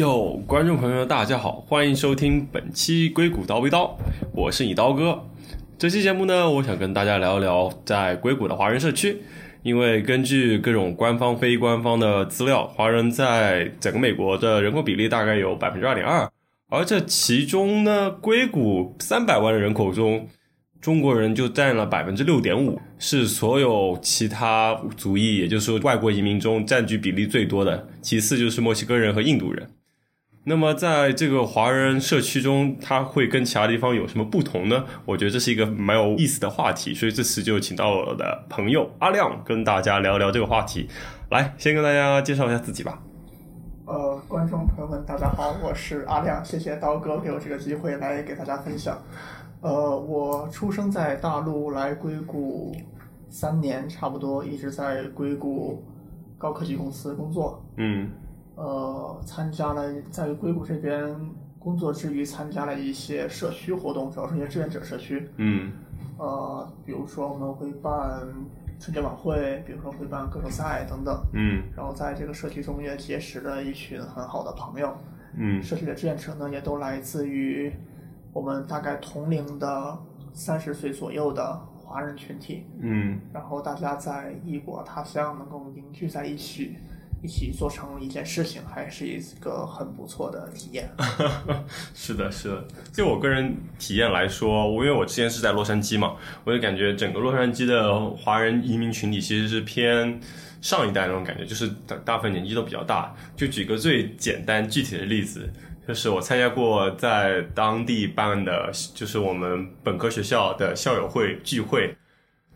哟，观众朋友，大家好，欢迎收听本期硅谷刀背刀，我是你刀哥。这期节目呢，我想跟大家聊一聊在硅谷的华人社区，因为根据各种官方、非官方的资料，华人在整个美国的人口比例大概有百分之二点二，而这其中呢，硅谷三百万的人口中。中国人就占了百分之六点五，是所有其他族裔，也就是说外国移民中占据比例最多的。其次就是墨西哥人和印度人。那么在这个华人社区中，它会跟其他地方有什么不同呢？我觉得这是一个蛮有意思的话题，所以这次就请到我的朋友阿亮跟大家聊聊这个话题。来，先跟大家介绍一下自己吧。呃，观众朋友们，大家好，我是阿亮，谢谢刀哥给我这个机会来给大家分享。呃，我出生在大陆，来硅谷三年，差不多一直在硅谷高科技公司工作。嗯。呃，参加了在硅谷这边工作之余，参加了一些社区活动，主要是一些志愿者社区。嗯。呃，比如说我们会办春节晚会，比如说会办歌手赛等等。嗯。然后在这个社区中也结识了一群很好的朋友。嗯。社区的志愿者呢，也都来自于。我们大概同龄的三十岁左右的华人群体，嗯，然后大家在异国他乡能够凝聚在一起，一起做成一件事情，还是一个很不错的体验。是的，是的。就我个人体验来说，我因为我之前是在洛杉矶嘛，我就感觉整个洛杉矶的华人移民群体其实是偏上一代那种感觉，就是大大部分年纪都比较大。就举个最简单具体的例子。就是我参加过在当地办的，就是我们本科学校的校友会聚会，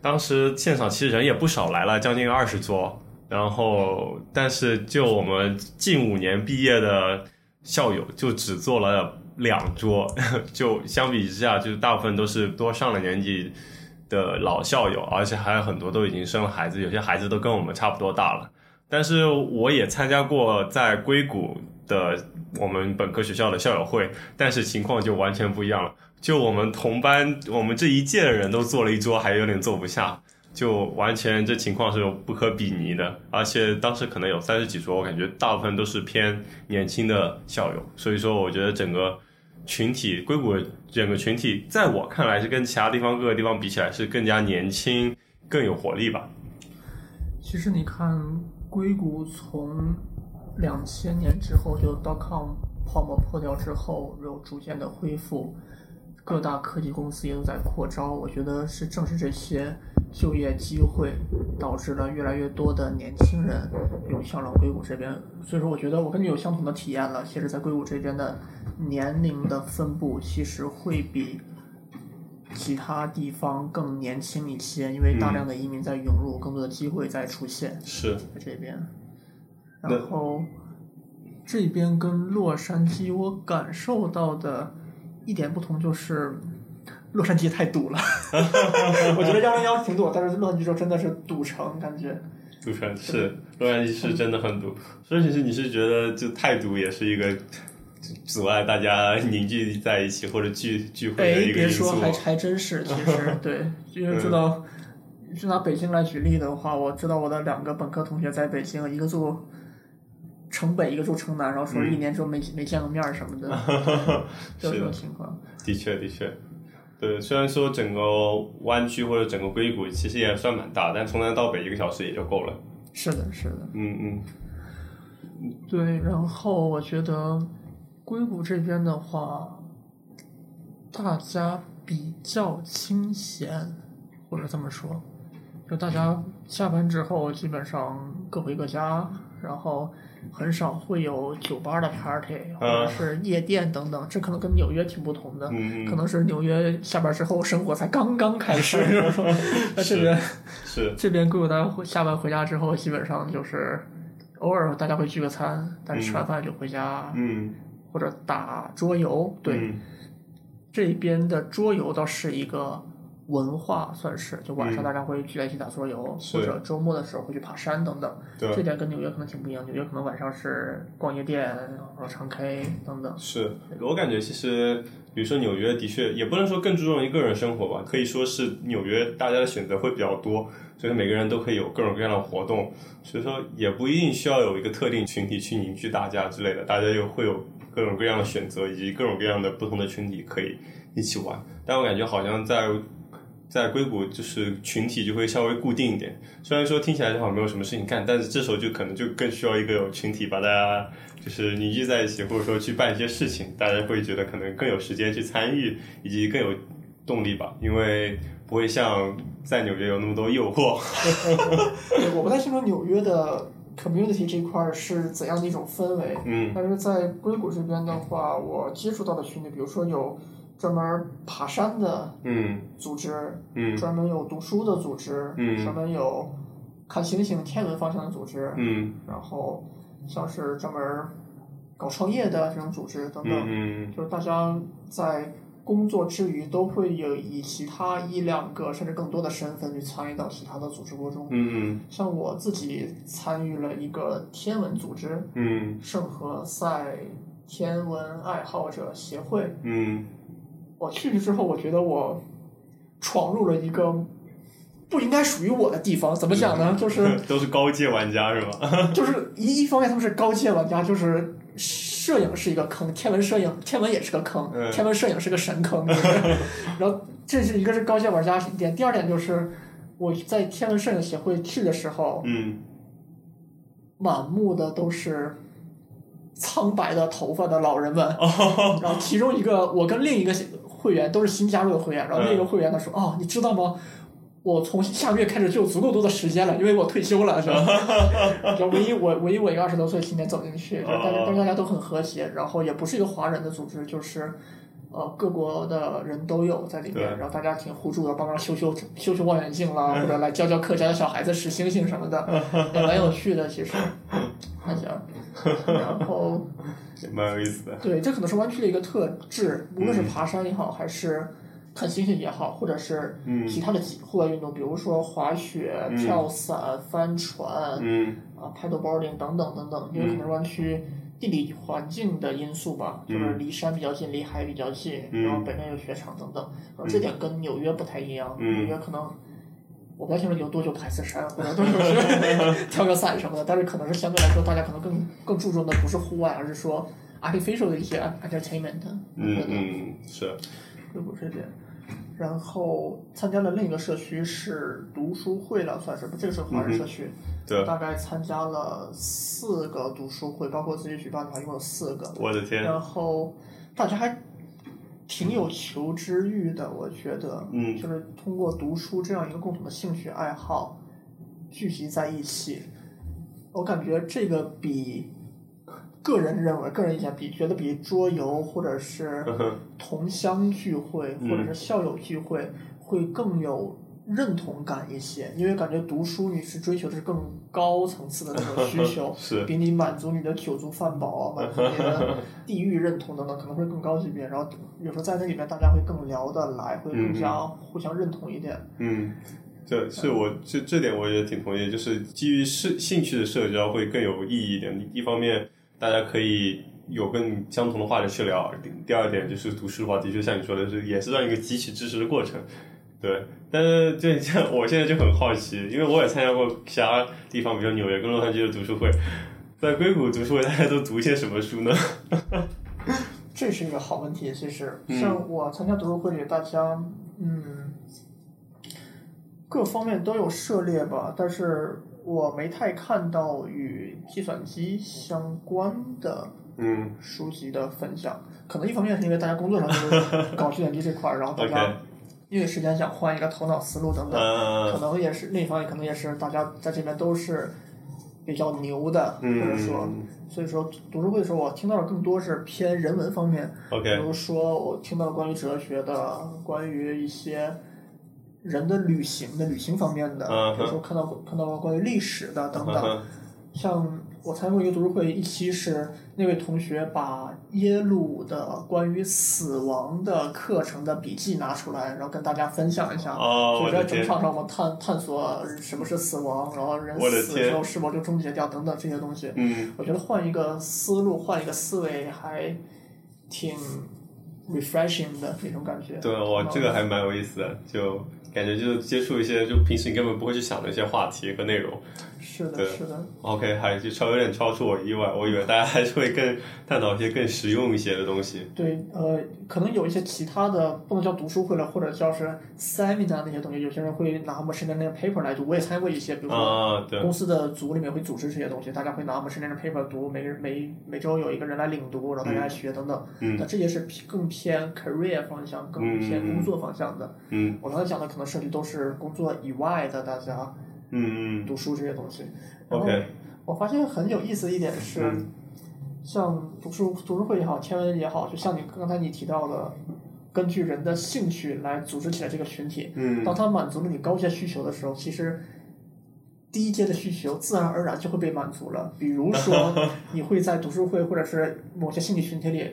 当时现场其实人也不少，来了将近二十桌，然后但是就我们近五年毕业的校友就只坐了两桌，就相比之下，就是大部分都是多上了年纪的老校友，而且还有很多都已经生了孩子，有些孩子都跟我们差不多大了。但是我也参加过在硅谷的我们本科学校的校友会，但是情况就完全不一样了。就我们同班，我们这一届的人都坐了一桌，还有点坐不下，就完全这情况是不可比拟的。而且当时可能有三十几桌，我感觉大部分都是偏年轻的校友，所以说我觉得整个群体硅谷整个群体，在我看来是跟其他地方各个地方比起来是更加年轻、更有活力吧。其实你看。硅谷从两千年之后就 dot com 泡沫破掉之后，又逐渐的恢复，各大科技公司也都在扩招。我觉得是正是这些就业机会，导致了越来越多的年轻人涌向了硅谷这边。所以说，我觉得我跟你有相同的体验了。其实，在硅谷这边的年龄的分布，其实会比。其他地方更年轻一些，因为大量的移民在涌入，更多的机会在出现。是在这边，然后这边跟洛杉矶，我感受到的一点不同就是，洛杉矶太堵了。我觉得幺零幺挺堵，但是洛杉矶州真的是堵城，感觉。堵城是洛杉矶是真的很堵，所以其实你是觉得就太堵也是一个。阻碍大家凝聚在一起或者聚聚会的一个因素。别说，还还真是，其实 对，因为知道，就拿北京来举例的话，我知道我的两个本科同学在北京，一个住城北，一个住城南，然后说一年之后没没见过面什么的，就这种情况。的确，的确，对，虽然说整个湾区或者整个硅谷其实也算蛮大，但从南到北一个小时也就够了。是的，是的。嗯嗯。对，然后我觉得。硅谷这边的话，大家比较清闲，或者这么说，就大家下班之后基本上各回各家，然后很少会有酒吧的 party 或者是夜店等等，这可能跟纽约挺不同的，可能是纽约下班之后生活才刚刚开始。那这边是这边硅谷大家下班回家之后，基本上就是偶尔大家会聚个餐，但是吃完饭就回家。嗯。或者打桌游，对，这边的桌游倒是一个文化，算是就晚上嗯大家会聚在一起打桌游，是或者周末的时候会去爬山等等。这，点跟纽约可能挺不一样，纽约可能晚上是逛夜店，然后唱 K 等等。是我感觉其实，比如说纽约的确也不能说更注重于个人生活吧，可以说是纽约大家的选择会比较多，所以每个人都可以有各种各样的活动，所以说也不一定需要有一个特定群体去凝聚大家之类的，大家又会有各种各样的选择，以及各种各样的不同的群体可以一起玩。但我感觉好像在在硅谷就是群体就会稍微固定一点，虽然说听起来好像没有什么事情干，但是这时候就可能就更需要一个有群体把大家就是凝聚在一起，或者说去办一些事情，大家会觉得可能更有时间去参与，以及更有动力吧，因为不会像在纽约有那么多诱惑。对，我不太清楚纽约的 community 这块儿是怎样的一种氛围，嗯但是在硅谷这边的话，我接触到的群体，比如说有专门爬山的嗯。组织，嗯。专门有读书的组织，嗯。专门有看星星、天文方向的组织，嗯。然后像是专门搞创业的这种组织等等，嗯就是大家在工作之余都会有以其他一两个甚至更多的身份去参与到其他的组织过中。嗯像我自己参与了一个天文组织嗯。圣何塞天文爱好者协会，嗯我去了之后，我觉得我闯入了一个不应该属于我的地方。怎么讲呢？就是嗯，都是高阶玩家是吧？就是一一方面他们是高阶玩家，就是摄影是一个坑，天文摄影天文也是个坑，嗯天文摄影是个神坑。然后这是一个是高阶玩家一点，第二点就是我在天文摄影协会去的时候，嗯满目的都是苍白的头发的老人们。哦然后其中一个，我跟另一个会员都是新加入的会员，然后另一个会员他说：“哦，你知道吗？我从下个月开始就有足够多的时间了，因为我退休了，是吧？” 就唯一我唯一我一个二十多岁青年走进去，就大家但是大家都很和谐，然后也不是一个华人的组织，就是。呃，各国的人都有在里面，然后大家挺互助的，帮忙修修修修望远镜啦，或者来教教客家的小孩子识星星什么的，也蛮有趣的。其实，还行，然后 也蛮有意思的。对，这可能是湾区的一个特质，无论是爬山也好，还是看星星也好，或者是嗯。其他的户外运动，比如说滑雪、嗯。跳伞、帆船、嗯。啊 paddleboarding 等等等等，因为可能是湾区地理环境的因素吧，就是离山比较近，离海比较近，嗯然后北面有雪场等等，然后这点跟纽约不太一样，嗯纽约可能。我不太清楚有多久爬一次山，或者多久是 跳个伞什么的，但是可能是相对来说，大家可能更更注重的不是户外，而是说 artificial 的一些 entertainment。嗯嗯，是，就不是这边，然后参加了另一个社区是读书会了，算是这个是华人社区，对，大概参加了四个读书会，包括自己举办的话，一共有四个。我的天，然后大家还挺有求知欲的，我觉得，嗯就是通过读书这样一个共同的兴趣爱好聚集在一起，我感觉这个比个人认为，个人意见比觉得比桌游或者是同乡聚会嗯或者是校友聚会会更有认同感一些，因为感觉读书你是追求的是更高层次的那种需求，是比你满足你的酒足饭饱、满足你的 地域认同等等，可能会更高级别。然后有时候在那里面，大家会更聊得来，会更加互相认同一点。嗯，这是我这这点我也挺同意，就是基于是兴趣的社交会更有意义一点。一方面，大家可以有更相同的话题去聊；第二点就是读书的话，的确像你说的是，也是这样一个汲取知识的过程。对，但是这像我现在就很好奇，因为我也参加过其他地方，比如纽约跟洛杉矶的读书会，在硅谷读书会，大家都读一些什么书呢？这是一个好问题。其实，像我参加读书会里，大家嗯各方面都有涉猎吧，但是我没太看到与计算机相关的嗯书籍的分享。可能一方面是因为大家工作上就是搞计算机这块儿，然后大家因为时间想换一个头脑思路等等。可呃能也是另一方面，可能也是大家在这边都是比较牛的，或者说，嗯所以说读书会的时候，我听到的更多是偏人文方面，比如说我听到关于哲学的，关于一些人的旅行的旅行方面的，比如说看到看到关于历史的等等。像我参加过一个读书会，一期是那位同学把耶鲁的关于死亡的课程的笔记拿出来，然后跟大家分享一下。哦，就我在整场上，我们探探索什么是死亡，然后人死的时候是否就终结掉等等这些东西。嗯，我觉得换一个思路，换一个思维，还挺 refreshing 的那种感觉。对我这个还蛮有意思的，就感觉就是接触一些就平时你根本不会去想的一些话题和内容。是的，是的。OK，还就超有点超出我意外，我以为大家还是会更 探讨一些更实用一些的东西。对，呃，可能有一些其他的不能叫读书会了，或者叫是 seminar 那些东西，有些人会拿我们身边那个 paper 来读。我也参加过一些，比如说公司的组里面会组织这些东西，大家会拿 machine learning paper 读，每人每每周有一个人来领读，然后大家来学等等。嗯那这些是偏更偏 career 方向，更偏工作方向的。嗯我刚才讲的可能涉及都是工作以外的大家嗯嗯读书这些东西。然后，OK，我发现很有意思的一点是，嗯像读书读书会也好，天文也好，就像你刚才你提到的，根据人的兴趣来组织起来这个群体。嗯当他满足了你高阶需求的时候，其实低阶的需求自然而然就会被满足了。比如说，你会在读书会或者是某些兴趣群体里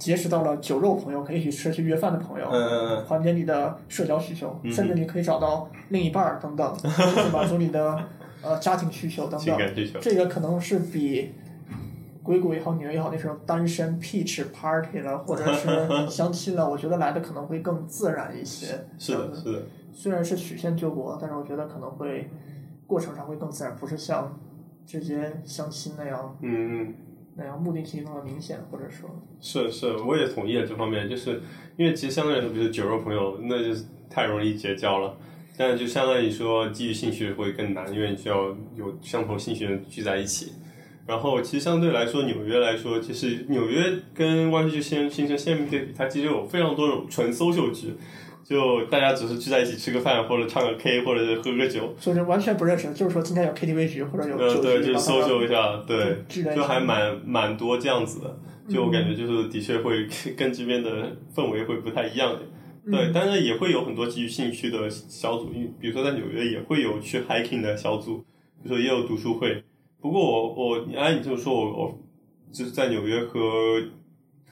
结识到了酒肉朋友，可以一起吃去约饭的朋友。嗯嗯缓解你的社交需求，嗯甚至你可以找到另一半儿等等，去满足你的呃家庭需求等情等。感需求，这个可能是比硅谷也好，纽约也好，那时候单身 peach party 了，或者是 相亲了，我觉得来的可能会更自然一些。是的，是的，虽然是曲线救国，但是我觉得可能会过程上会更自然，不是像直接相亲那样嗯嗯。那样目的性那么明显，或者说，是是，我也同意了这方面，就是因为其实相对来说，比如酒肉朋友，那就太容易结交了。但就相当于说，基于兴趣会更难，因为你需要有相同兴趣的人聚在一起。然后其实相对来说，纽约来说，其实纽约跟湾区就先形成鲜明对比，它其实有非常多种纯 social 局，就大家只是聚在一起吃个饭，或者唱个 K，或者是喝个酒，就是完全不认识，就是说今天有 KTV 局或者有对，局，就把他们 social 一下，对，就还蛮蛮多这样子的。就我感觉就是的确会跟这边的氛围会不太一样的。对，但是也会有很多基于兴趣的小组，因比如说在纽约也会有去 hiking 的小组，比如说也有读书会。不过我我按你这么说，我我就是在纽约和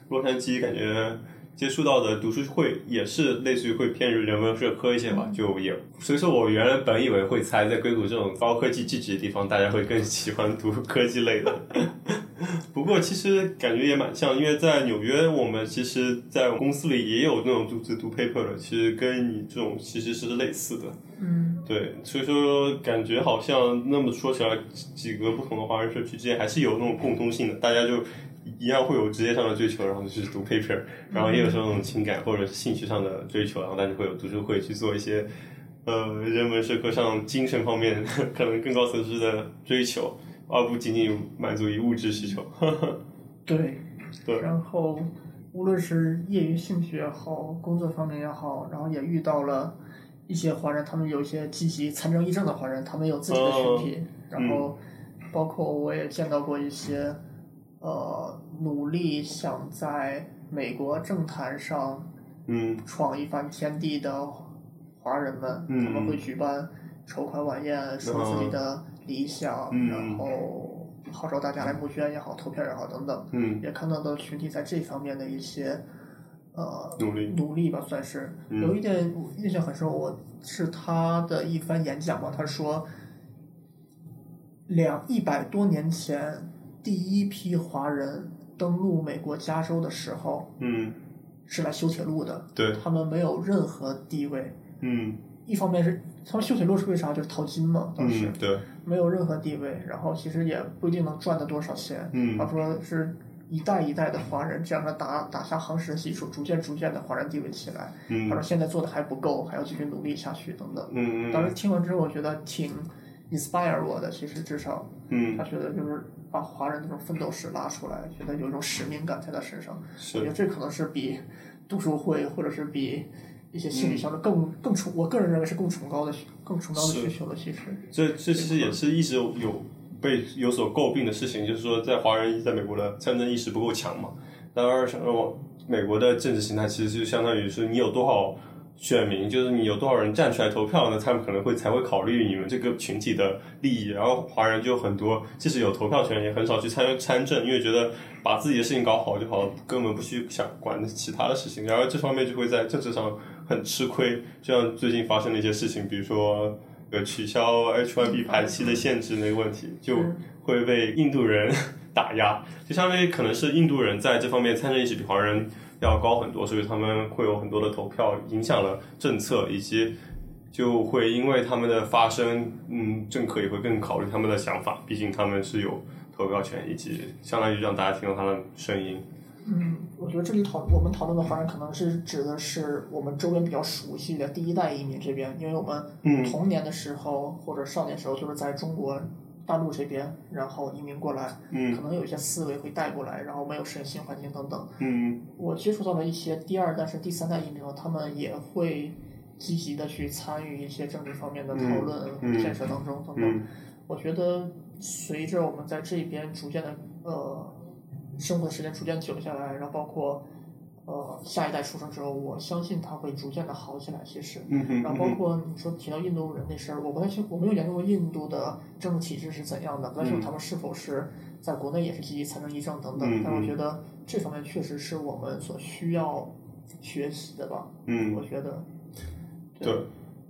洛杉矶感觉接触到的读书会也是类似于会偏于人文社科一些吧，就也所以说我原来本以为会猜在硅谷这种高科技聚集的地方，大家会更喜欢读科技类的。不过其实感觉也蛮像，因为在纽约，我们其实，在公司里也有那种组织读 paper 的，其实跟你这种其实是类似的。嗯，对，所以说感觉好像那么说起来，几个不同的华人社区之间还是有那种共通性的，大家就一样会有职业上的追求，然后就是读 paper，然后也有时候情感或者是兴趣上的追求，然后但是会有读书会去做一些呃人文社科上精神方面 可能更高层次的追求，而不仅仅满足于物质需求。对，对然后无论是业余兴趣也好，工作方面也好，然后也遇到了一些华人，他们有一些积极参政议政的华人，他们有自己的群体，然后包括我也见到过一些呃努力想在美国政坛上嗯。闯一番天地的华人们，嗯他们会举办筹款晚宴，说自己的理想，嗯然后号召大家来募捐也好，投票也好等等。嗯。也看到的群体在这方面的一些呃努力努力吧，算是、嗯。有一点我印象很深，我是他的一番演讲吧，他说两一百多年前第一批华人登陆美国加州的时候嗯是来修铁路的，对他们没有任何地位。嗯一方面是他们修铁路是为啥？就是淘金嘛，当时、嗯对没有任何地位，然后其实也不一定能赚得多少钱。嗯他说是一代一代的华人这样的打打下夯实的基础，逐渐逐渐的华人地位起来。嗯他说现在做的还不够，还要继续努力下去等等。嗯当时听完之后，我觉得挺 inspire 我的，其实至少嗯他觉得就是把华人那种奋斗史拉出来，觉得有一种使命感在他身上。我觉得这可能是比读书会或者是比一些心理上的更更崇，我个人认为是更崇高的更崇高的需求的。其实，这这其实也是一直有有被有所诟病的事情，就是说在华人在美国的战争意识不够强嘛。当然，呃，美国的政治形态其实就相当于是你有多少选民，就是你有多少人站出来投票呢？他们可能会才会考虑你们这个群体的利益。然后华人就很多，即使有投票权，也很少去参参政，因为觉得把自己的事情搞好就好，根本不去想管其他的事情。然后这方面就会在政治上很吃亏。就像最近发生的一些事情，比如说呃取消 H1B 排期的限制那个问题，就会被印度人打压，就相当于可能是印度人在这方面参政意识比华人。要高很多，所以他们会有很多的投票，影响了政策，以及就会因为他们的发声，嗯，政客也会更考虑他们的想法，毕竟他们是有投票权，以及相当于让大家听到他的声音。嗯，我觉得这里讨我们讨论的华人可能是指的是我们周边比较熟悉的第一代移民这边，因为我们童年的时候或者少年时候就是在中国。大陆这边，然后移民过来，可能有一些思维会带过来，然后没有适应新环境等等。嗯，我接触到了一些第二代是第三代移民后，他们也会积极的去参与一些政治方面的讨论、建设当中等等。我觉得随着我们在这边逐渐的呃生活的时间逐渐久下来，然后包括。呃，下一代出生之后，我相信他会逐渐的好起来。其实，然后包括你说提到印度人那事儿，我不太清，我没有研究过印度的政治体制是怎样的，不太清楚他们是否是在国内也是积极参政议政等等。但我觉得这方面确实是我们所需要学习的吧。嗯，我觉得。对。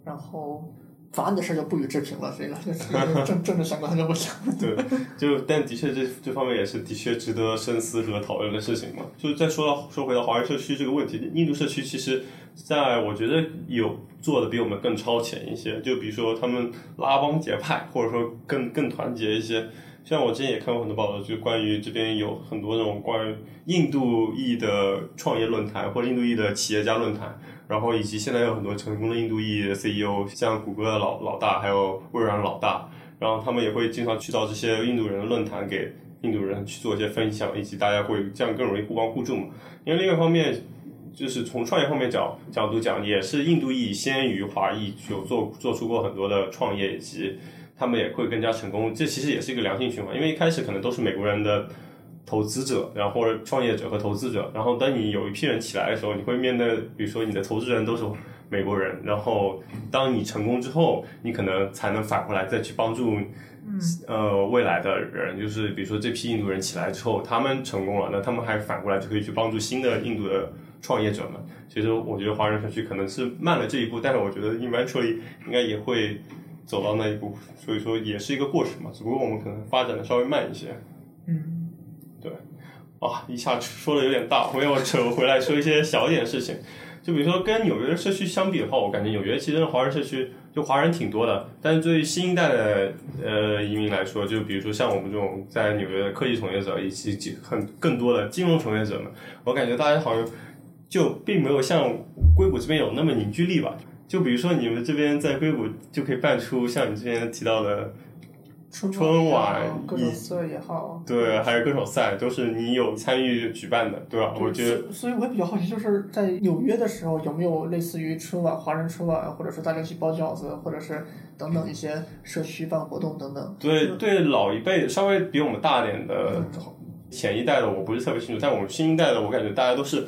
然后。法案的事就不予置评了，这个政政治相关就不讲。对，就但的确这这方面也是的确值得深思和讨论的事情嘛。就再说到说回到华人社区这个问题，印度社区其实在我觉得有做的比我们更超前一些。就比如说他们拉帮结派，或者说更更团结一些。像我之前也看过很多报道，就关于这边有很多那种关于印度裔的创业论坛或者印度裔的企业家论坛。然后以及现在有很多成功的印度裔 CEO，像谷歌的老老大，还有微软老大，然后他们也会经常去到这些印度人的论坛，给印度人去做一些分享，以及大家会这样更容易互帮互助嘛。因为另一方面，就是从创业方面角角度讲，也是印度裔先于华裔有做做出过很多的创业，以及他们也会更加成功。这其实也是一个良性循环，因为一开始可能都是美国人的。投资者，然后或者创业者和投资者，然后当你有一批人起来的时候，你会面对，比如说你的投资人都是美国人，然后当你成功之后，你可能才能反过来再去帮助，呃，未来的人，就是比如说这批印度人起来之后，他们成功了，那他们还反过来就可以去帮助新的印度的创业者们。其实我觉得华人社区可能是慢了这一步，但是我觉得 eventually 应该也会走到那一步，所以说也是一个过程嘛，只不过我们可能发展的稍微慢一些。哇。一下说的有点大，我要扯回来说一些小一点的事情。就比如说跟纽约的社区相比的话，我感觉纽约其实华人社区就华人挺多的。但是对于新一代的呃移民来说，就比如说像我们这种在纽约的科技从业者以及很更多的金融从业者们，我感觉大家好像就并没有像硅谷这边有那么凝聚力吧。就比如说你们这边在硅谷就可以办出像你这边提到的。春晚、歌手赛也好，对，还有歌手赛，都是你有参与举办的，对吧？我觉得，所以我也比较好奇，就是在纽约的时候，有没有类似于春晚、华人春晚，或者说大家一起包饺子，或者是等等一些社区办活动等等？对对，老一辈稍微比我们大点的前一代的，我不是特别清楚，但我们新一代的，我感觉大家都是。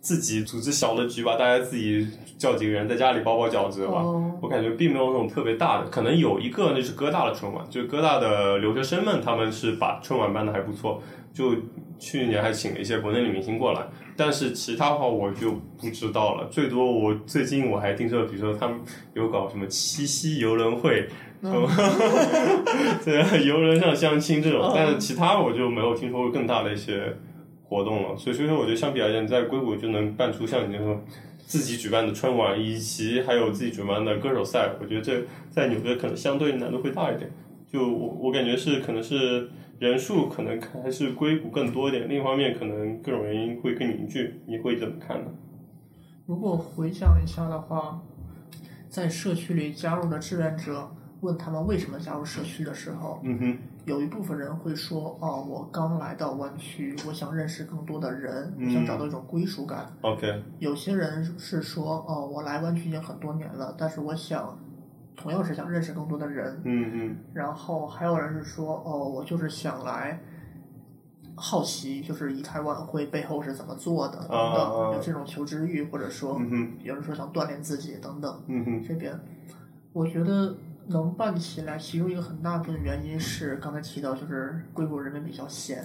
自己组织小的局吧，大家自己叫几个人在家里包包饺子吧。我感觉并没有那种特别大的，可能有一个那是哥大的春晚，就是哥大的留学生们，他们是把春晚办的还不错。就去年还请了一些国内的明星过来，但是其他话我就不知道了。最多我最近我还听说，比如说他们有搞什么七夕游轮会，对，游轮上相亲这种，但是其他我就没有听说过更大的一些。活动了，所以所以说，我觉得相比而言，在硅谷就能办出像你那种自己举办的春晚，以及还有自己举办的歌手赛，我觉得这在纽约可能相对难度会大一点。就我我感觉是可能是人数可能还是硅谷更多一点，另一方面可能各种原因会更凝聚。你会怎么看呢？如果回想一下的话，在社区里加入的志愿者。问他们为什么加入社区的时候，有一部分人会说：“哦，我刚来到湾区，我想认识更多的人，想找到一种归属感。” OK。有些人是说：“哦，我来湾区已经很多年了，但是我想，同样是想认识更多的人。”嗯嗯。然后还有人是说：“哦，我就是想来，好奇，就是以台晚会背后是怎么做的等等，有这种求知欲，或者说嗯，有人说想锻炼自己等等。嗯哼，这边，我觉得能办起来，其中一个很大部分原因是刚才提到，就是硅谷人民比较闲，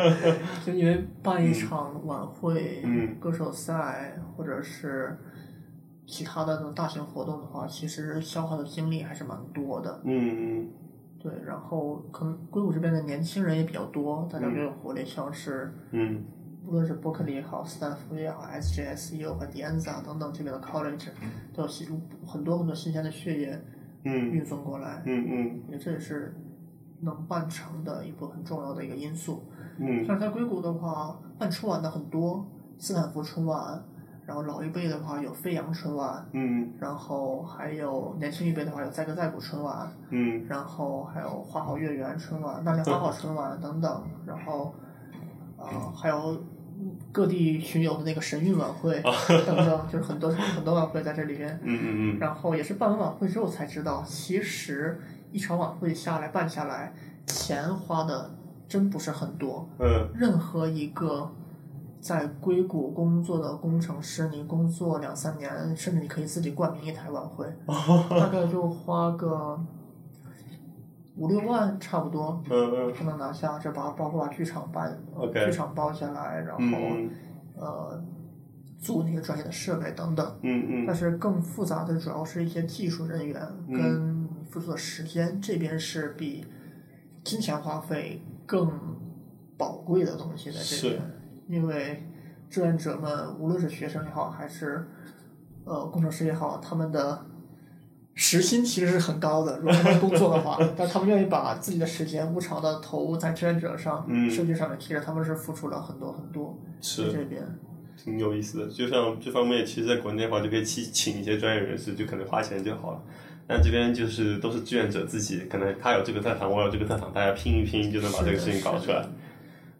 就因为办一场晚会、嗯。歌手赛或者是其他的那种大型活动的话，其实消耗的精力还是蛮多的。嗯对，然后可能硅谷这边的年轻人也比较多，大家比较有活力，像是嗯。无论是伯克利也好，斯坦福也好，SJSU 和 d 安 n 啊等等这边的 college 都有新很多很多新鲜的血液嗯。运送过来，嗯嗯。也这也是能办成的一个很重要的一个因素。嗯。像在硅谷的话，办春晚的很多，斯坦福春晚，然后老一辈的话有飞扬春晚，嗯。然后还有年轻一辈的话有载歌载舞春晚，嗯。然后还有花好月圆春晚、大连花好春晚等等，然后呃还有各地巡游的那个神韵晚会 等等，就是很多很多晚会在这里边。嗯嗯然后也是办完晚会之后才知道，其实一场晚会下来办下来，钱花的真不是很多。嗯任何一个在硅谷工作的工程师，你工作两三年，甚至你可以自己冠名一台晚会，大概就花个五六万差不多嗯就能拿下。这把包括把剧场办剧场包下来，然后、嗯呃租那些专业的设备等等。嗯嗯。但是更复杂的主要是一些技术人员跟付出的时间，这边是比金钱花费更宝贵的东西在这边，因为志愿者们无论是学生也好，还是呃工程师也好，他们的时薪其实是很高的，如果他们 工作的话，但他们愿意把自己的时间无偿的投入在志愿者上，嗯数据上面，其实他们是付出了很多很多在是这边。挺有意思的。就像这方面，其实在国内的话，就可以去请一些专业人士，就可能花钱就好了。但这边就是都是志愿者自己，可能他有这个特长，我有这个特长，大家拼一拼就能把这个事情搞出来。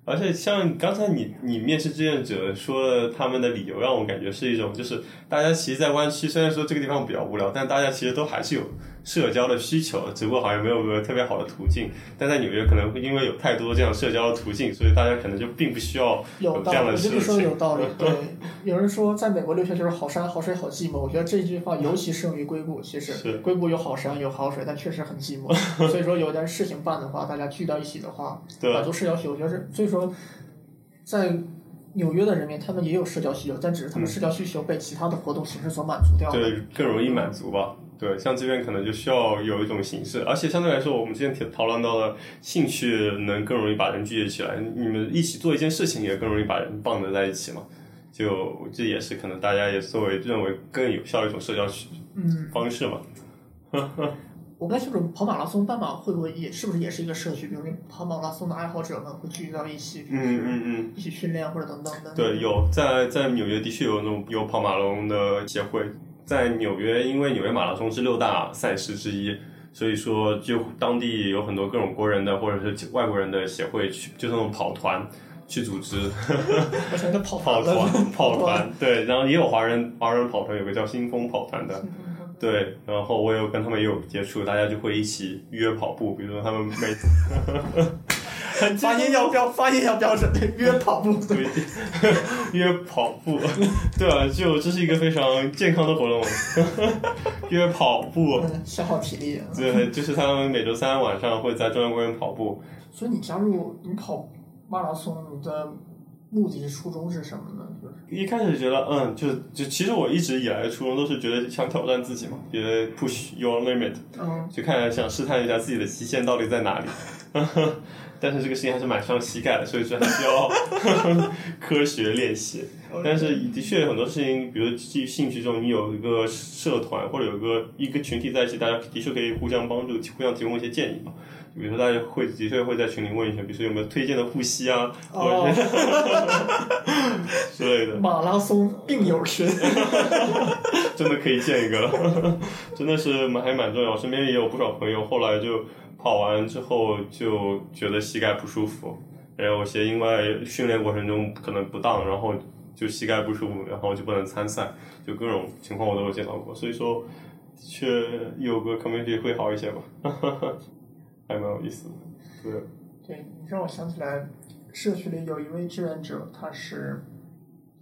而且像刚才你你面试志愿者说了他们的理由，让我感觉是一种就是大家其实，在湾区虽然说这个地方比较无聊，但大家其实都还是有社交的需求，只不过好像没有个特别好的途径。但在纽约，可能会因为有太多这样社交的途径，所以大家可能就并不需要有道理，这样的事我觉得你说。有道理。对，有人说在美国留学就是好山好水好寂寞，我觉得这句话尤其适用于硅谷。其是实 硅谷有好山有好水，但确实很寂寞。所以说有点事情办的话，大家聚到一起的话，对满足社交需求，我觉得是。所以说，在纽约的人民，他们也有社交需求，但只是他们社交需求被其他的活动形式所满足掉了。对，更容易满足吧。对，像这边可能就需要有一种形式，而且相对来说，我们之前讨讨论到的兴趣能更容易把人聚集起来，你们一起做一件事情也更容易把人绑得在一起嘛。就这也是可能大家也作为认为更有效的一种社交嗯，方式嘛。我不太清楚跑马拉松、半马会不会也是不是也是一个社区？比如说跑马拉松的爱好者们会聚集到一起，嗯嗯嗯。一起训练或者等等的。对，有在在纽约的确有那种有跑马拉松的协会，在纽约，因为纽约马拉松是六大赛事之一，所以说就当地有很多各种国人的或者是外国人的协会去，就是那种跑团去组织我想着跑跑团跑团，对，然后也有华人华人跑团，有个叫新风跑团的。对，然后我有跟他们也有接触，大家就会一起约跑步，比如说他们每发音要标，发音要标准，对，约跑步，对，约跑步，对啊，就这是一个非常健康的活动，约跑步，嗯消耗体力。对，就是他们每周三晚上会在中央公园跑步。所以你加入你跑马拉松，你的目的是初衷是什么呢？就是一开始觉得，嗯，就就其实我一直以来的初衷都是觉得想挑战自己嘛，觉得 push your limit，嗯，就看想试探一下自己的极限到底在哪里。但是这个事情还是蛮伤膝盖的，所以说还需要 科学练习。但是的确有很多事情，比如基于兴趣中，你有一个社团或者有个一个群体在一起，大家的确可以互相帮助，互相提供一些建议嘛。比如说大家会的确会在群里问一下，比如说有没有推荐的护膝啊，或者是、之类的。马拉松病友群，真的可以建一个了，真的是蛮还蛮重要。我身边也有不少朋友，后来就跑完之后就觉得膝盖不舒服，然后有些因为训练过程中可能不当，然后就膝盖不舒服，然后就不能参赛，就各种情况我都有见到过。所以说，的确有个 community 会好一些吧，还蛮有意思的。对，对你让我想起来，社区里有一位志愿者，他是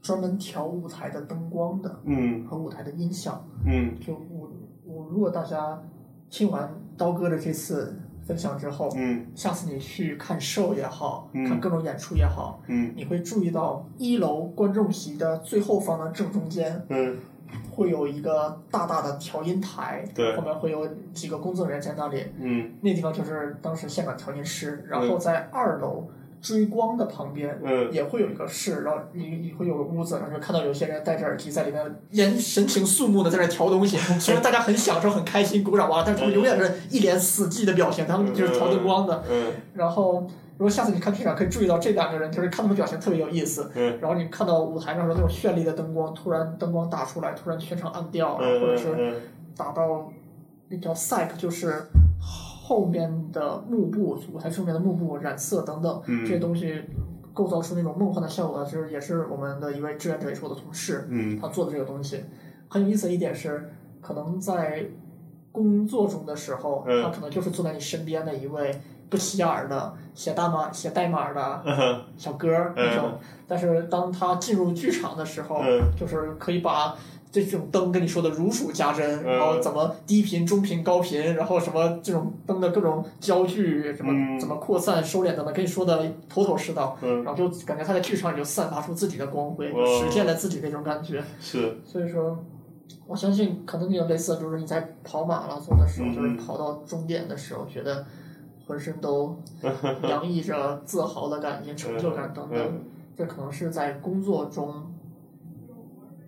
专门调舞台的灯光的嗯和舞台的音响。嗯就我我如果大家听完刀哥的这次分享之后，嗯。下次你去看 show 也好，嗯。看各种演出也好，嗯。你会注意到一楼观众席的最后方的正中间嗯。会有一个大大的调音台，对。后面会有几个工作人员在那里，嗯。那地方就是当时现场调音师，然后在二楼追光的旁边。嗯也会有一个室，然后你你会有个屋子，然后就看到有些人戴着耳机在里面，眼神情肃穆的在那调东西。虽然大家很享受、很开心、鼓掌哇，但是他们永远是一脸死寂的表情，他们就是调灯光的。嗯然后，如果下次你看剧场，可以注意到这两个人，就是看他们表情特别有意思。嗯然后你看到舞台上的那种绚丽的灯光，突然灯光打出来，突然全场暗掉，然后或者是嗯打到那叫 psych，就是后面的幕布，舞台上面的幕布染色等等、嗯。这些东西，构造出那种梦幻的效果，就是也是我们的一位志愿者，也是我的同事，嗯。他做的这个东西。很有意思的一点是，可能在工作中的时候，嗯。他可能就是坐在你身边的一位不起眼儿的写代码写代码的嗯小哥那种，但是当他进入剧场的时候，嗯。就是可以把这种灯跟你说的如数家珍，嗯然后怎么低频、中频、高频，然后什么这种灯的各种焦距，什么、嗯怎么扩散、收敛等等，跟你说的头头是道。嗯然后就感觉他在剧场里就散发出自己的光辉，实现了自己那种感觉。是所以说，我相信可能你有类似的，就是你在跑马拉松的时候，嗯就是跑到终点的时候，觉得浑身都洋溢着自豪的感觉、成就感等等。嗯这可能是在工作中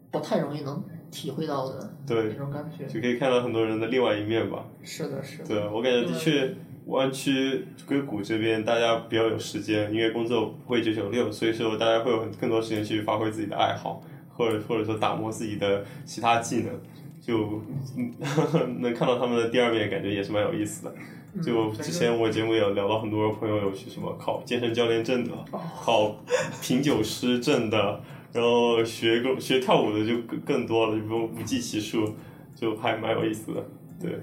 不太容易能体会到的对那种感觉。就可以看到很多人的另外一面吧。是的，是的。对，我感觉的确，湾区硅谷这边大家比较有时间，因为工作不会九九六，所以说大家会有很更多时间去发挥自己的爱好，或者或者说打磨自己的其他技能，就嗯 能看到他们的第二面，感觉也是蛮有意思的。就之前我节目也有聊到，很多朋友有去什么考健身教练证的，考品酒师证的，然后学个学跳舞的就更更多了，就不用不计其数，就还蛮有意思的。对，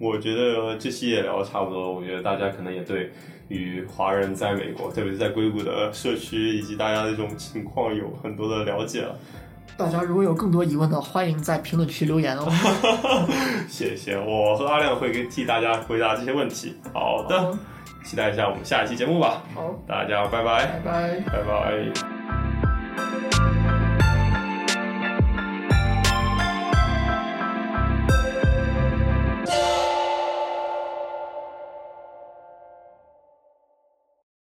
我觉得这期也聊的差不多，我觉得大家可能也对于华人在美国，特别是在硅谷的社区以及大家的这种情况有很多的了解了。大家如果有更多疑问的，欢迎在评论区留言哦。谢谢，我和阿亮会给替大家回答这些问题。好的，期待一下我们下一期节目吧。好，大家拜拜，拜拜。拜拜。